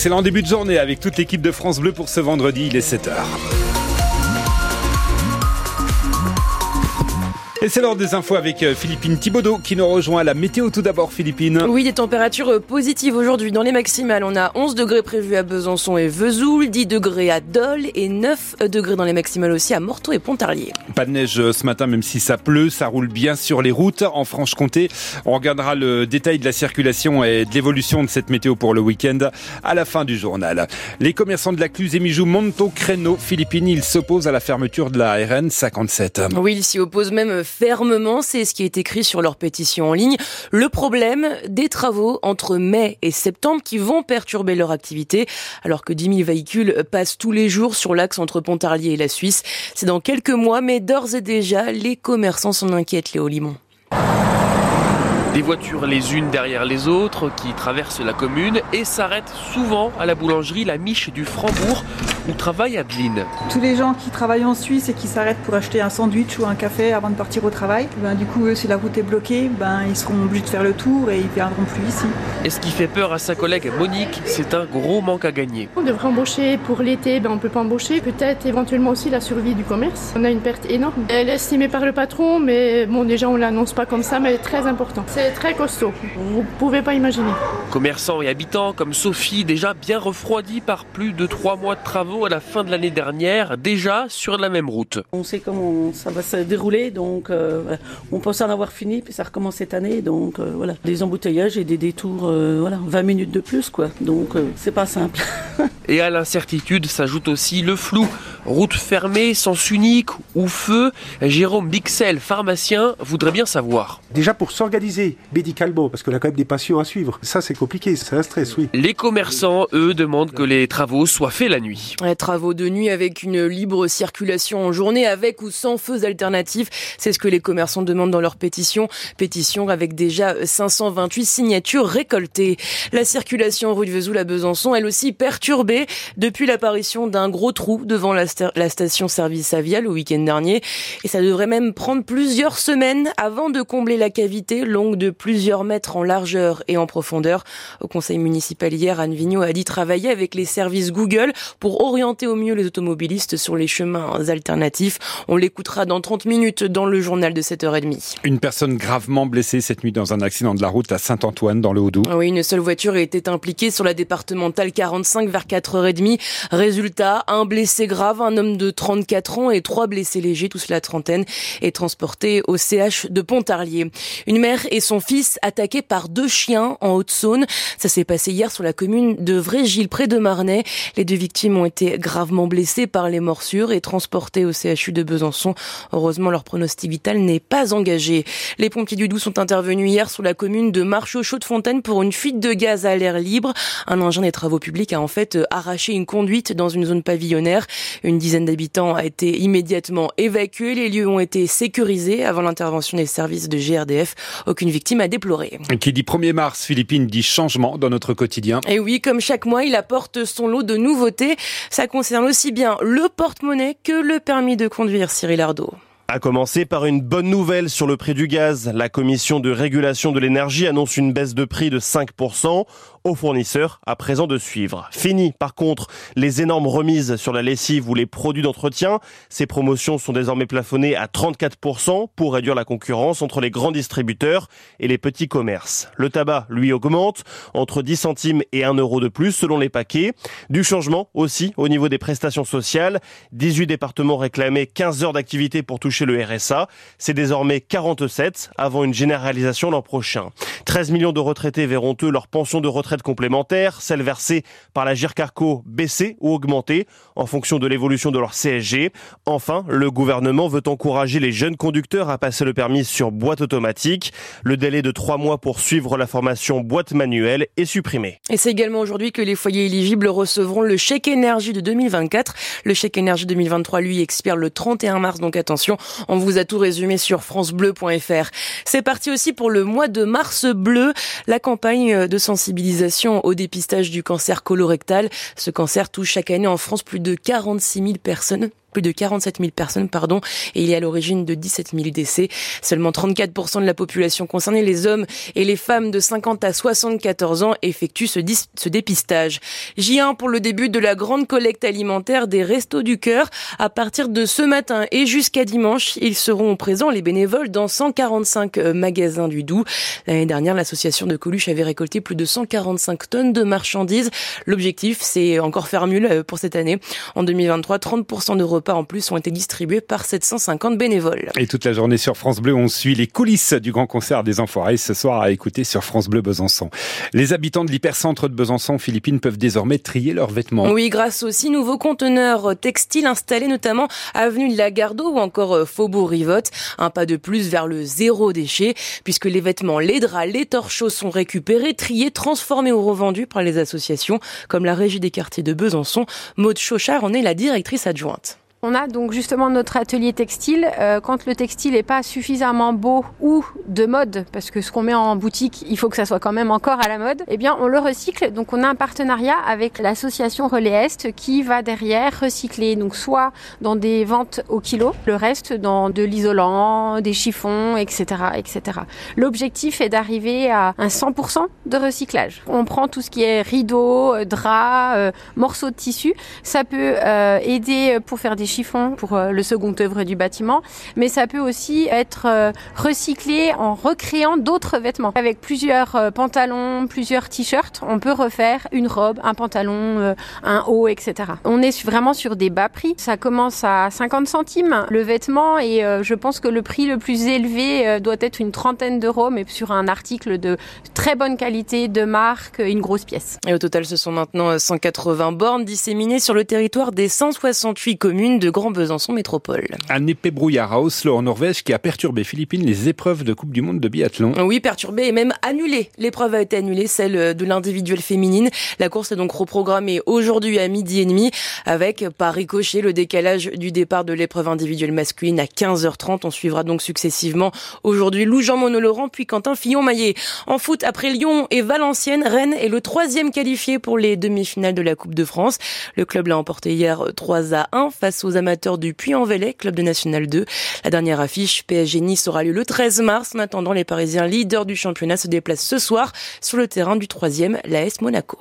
excellent début de journée avec toute l'équipe de France Bleu pour ce vendredi, il est 7h. Et c'est l'heure des infos avec euh, Philippine Thibaudot qui nous rejoint à la météo tout d'abord Philippine. Oui, des températures euh, positives aujourd'hui dans les maximales. On a 11 degrés prévus à Besançon et Vesoul, 10 degrés à Dole et 9 degrés dans les maximales aussi à Morteau et Pontarlier. Pas de neige euh, ce matin même si ça pleut, ça roule bien sur les routes en Franche-Comté. On regardera le détail de la circulation et de l'évolution de cette météo pour le week-end à la fin du journal. Les commerçants de la Cluse et Mijou montent au créneau. Philippine, ils s'opposent à la fermeture de la RN 57. Oui, ils s'y opposent même fermement. C'est ce qui est écrit sur leur pétition en ligne. Le problème des travaux entre mai et septembre qui vont perturber leur activité alors que 10 000 véhicules passent tous les jours sur l'axe entre Pontarlier et la Suisse. C'est dans quelques mois, mais d'ores et déjà, les commerçants s'en inquiètent, Léo Limon. Des voitures les unes derrière les autres qui traversent la commune et s'arrêtent souvent à la boulangerie La Miche du Frambourg où travaille Adeline. Tous les gens qui travaillent en Suisse et qui s'arrêtent pour acheter un sandwich ou un café avant de partir au travail, ben, du coup, eux, si la route est bloquée, ben, ils seront obligés de faire le tour et ils ne viendront plus ici. Et ce qui fait peur à sa collègue Monique, c'est un gros manque à gagner. On devrait embaucher pour l'été, ben, on ne peut pas embaucher. Peut-être éventuellement aussi la survie du commerce. On a une perte énorme. Elle est estimée par le patron, mais bon, déjà, on ne l'annonce pas comme ça, mais très important. C'est très costaud. Vous pouvez pas imaginer. Commerçants et habitants comme Sophie, déjà bien refroidis par plus de trois mois de travaux à la fin de l'année dernière, déjà sur la même route. On sait comment ça va se dérouler, donc euh, on pense en avoir fini, puis ça recommence cette année, donc euh, voilà. Des embouteillages et des détours, euh, voilà, 20 minutes de plus, quoi. Donc c'est pas simple. et à l'incertitude s'ajoute aussi le flou. Route fermée, sens unique ou feu Jérôme Bixel, pharmacien, voudrait bien savoir. Déjà pour s'organiser médicalement, parce qu'on a quand même des patients à suivre, ça c'est compliqué, c'est un stress, oui. Les commerçants, eux, demandent que les travaux soient faits la nuit. Les travaux de nuit avec une libre circulation en journée, avec ou sans feux alternatifs, c'est ce que les commerçants demandent dans leur pétition. Pétition avec déjà 528 signatures récoltées. La circulation rue de Vesoul à Besançon, elle aussi perturbée depuis l'apparition d'un gros trou devant la la station service Avia le week-end dernier. Et ça devrait même prendre plusieurs semaines avant de combler la cavité longue de plusieurs mètres en largeur et en profondeur. Au conseil municipal hier, Anne Vigneault a dit travailler avec les services Google pour orienter au mieux les automobilistes sur les chemins alternatifs. On l'écoutera dans 30 minutes dans le journal de 7h30. Une personne gravement blessée cette nuit dans un accident de la route à Saint-Antoine dans le Haut-Doubs. Oui, une seule voiture était impliquée sur la départementale 45 vers 4h30. Résultat, un blessé grave un homme de 34 ans et trois blessés légers, tous la trentaine, est transporté au CH de Pontarlier. Une mère et son fils attaqués par deux chiens en Haute-Saône. Ça s'est passé hier sur la commune de Vrégil, près de Marnay. Les deux victimes ont été gravement blessées par les morsures et transportées au CHU de Besançon. Heureusement, leur pronostic vital n'est pas engagé. Les pompiers du Doubs sont intervenus hier sur la commune de Marchaux-Chaude-Fontaine pour une fuite de gaz à l'air libre. Un engin des travaux publics a en fait arraché une conduite dans une zone pavillonnaire. Dizaine d'habitants a été immédiatement évacuée. Les lieux ont été sécurisés avant l'intervention des services de GRDF. Aucune victime a déploré. Qui dit 1er mars, Philippines dit changement dans notre quotidien. Et oui, comme chaque mois, il apporte son lot de nouveautés. Ça concerne aussi bien le porte-monnaie que le permis de conduire, Cyril Ardo. A commencer par une bonne nouvelle sur le prix du gaz. La commission de régulation de l'énergie annonce une baisse de prix de 5% aux fournisseurs à présent de suivre. Fini par contre les énormes remises sur la lessive ou les produits d'entretien. Ces promotions sont désormais plafonnées à 34% pour réduire la concurrence entre les grands distributeurs et les petits commerces. Le tabac, lui, augmente entre 10 centimes et 1 euro de plus selon les paquets. Du changement aussi au niveau des prestations sociales. 18 départements réclamaient 15 heures d'activité pour toucher le RSA. C'est désormais 47 avant une généralisation l'an prochain. 13 millions de retraités verront eux leur pension de retraite complémentaire, celle versée par la GIRCARCO baissée ou augmentée en fonction de l'évolution de leur CSG. Enfin, le gouvernement veut encourager les jeunes conducteurs à passer le permis sur boîte automatique. Le délai de trois mois pour suivre la formation boîte manuelle est supprimé. Et c'est également aujourd'hui que les foyers éligibles recevront le chèque énergie de 2024. Le chèque énergie 2023, lui, expire le 31 mars, donc attention, on vous a tout résumé sur francebleu.fr. C'est parti aussi pour le mois de mars bleu, la campagne de sensibilisation au dépistage du cancer colorectal. Ce cancer touche chaque année en France plus de 46 000 personnes. Plus de 47 000 personnes, pardon, et il est à l'origine de 17 000 décès. Seulement 34% de la population concernée, les hommes et les femmes de 50 à 74 ans, effectuent ce, ce dépistage. J1 pour le début de la grande collecte alimentaire des Restos du Cœur. À partir de ce matin et jusqu'à dimanche, ils seront présents, les bénévoles, dans 145 euh, magasins du Doubs. L'année dernière, l'association de Coluche avait récolté plus de 145 tonnes de marchandises. L'objectif, c'est encore faire mieux pour cette année. En 2023, 30% de en plus ont été distribués par 750 bénévoles. Et toute la journée sur France Bleu, on suit les coulisses du grand concert des Enfoirés ce soir à écouter sur France Bleu Besançon. Les habitants de l'hypercentre de Besançon, Philippines, peuvent désormais trier leurs vêtements. Oui, grâce aux six nouveaux conteneurs textiles installés notamment avenue de la Gardeau ou encore Faubourg Rivotte. Un pas de plus vers le zéro déchet puisque les vêtements, les draps, les torchos sont récupérés, triés, transformés ou revendus par les associations comme la Régie des quartiers de Besançon. Maude Chauchard en est la directrice adjointe. On a donc justement notre atelier textile. Euh, quand le textile n'est pas suffisamment beau ou de mode, parce que ce qu'on met en boutique, il faut que ça soit quand même encore à la mode, eh bien on le recycle. Donc on a un partenariat avec l'association Relais Est qui va derrière recycler, donc soit dans des ventes au kilo, le reste dans de l'isolant, des chiffons, etc., etc. L'objectif est d'arriver à un 100% de recyclage. On prend tout ce qui est rideaux, draps, euh, morceaux de tissu. Ça peut euh, aider pour faire des chiffons pour euh, le second œuvre du bâtiment, mais ça peut aussi être euh, recyclé en recréant d'autres vêtements. Avec plusieurs euh, pantalons, plusieurs t-shirts, on peut refaire une robe, un pantalon, un haut, etc. On est vraiment sur des bas prix. Ça commence à 50 centimes le vêtement et je pense que le prix le plus élevé doit être une trentaine d'euros, mais sur un article de très bonne qualité, de marque, une grosse pièce. Et au total, ce sont maintenant 180 bornes disséminées sur le territoire des 168 communes de Grand Besançon Métropole. Un épais brouillard à Oslo en Norvège qui a perturbé Philippines les épreuves de Coupe du Monde de biathlon. Oui, perturbé et même annulé. L'épreuve a été annulée, celle de l'individuel féminine. La course est donc reprogrammée aujourd'hui à midi et demi avec par ricochet le décalage du départ de l'épreuve individuelle masculine à 15h30. On suivra donc successivement aujourd'hui Lou Jean Monod-Laurent puis Quentin Fillon-Maillet. En foot, après Lyon et Valenciennes, Rennes est le troisième qualifié pour les demi-finales de la Coupe de France. Le club l'a emporté hier 3 à 1 face amateurs du Puy-en-Velay, club de National 2. La dernière affiche PSG Nice aura lieu le 13 mars. En attendant, les Parisiens leaders du championnat se déplacent ce soir sur le terrain du troisième, l'AS Monaco.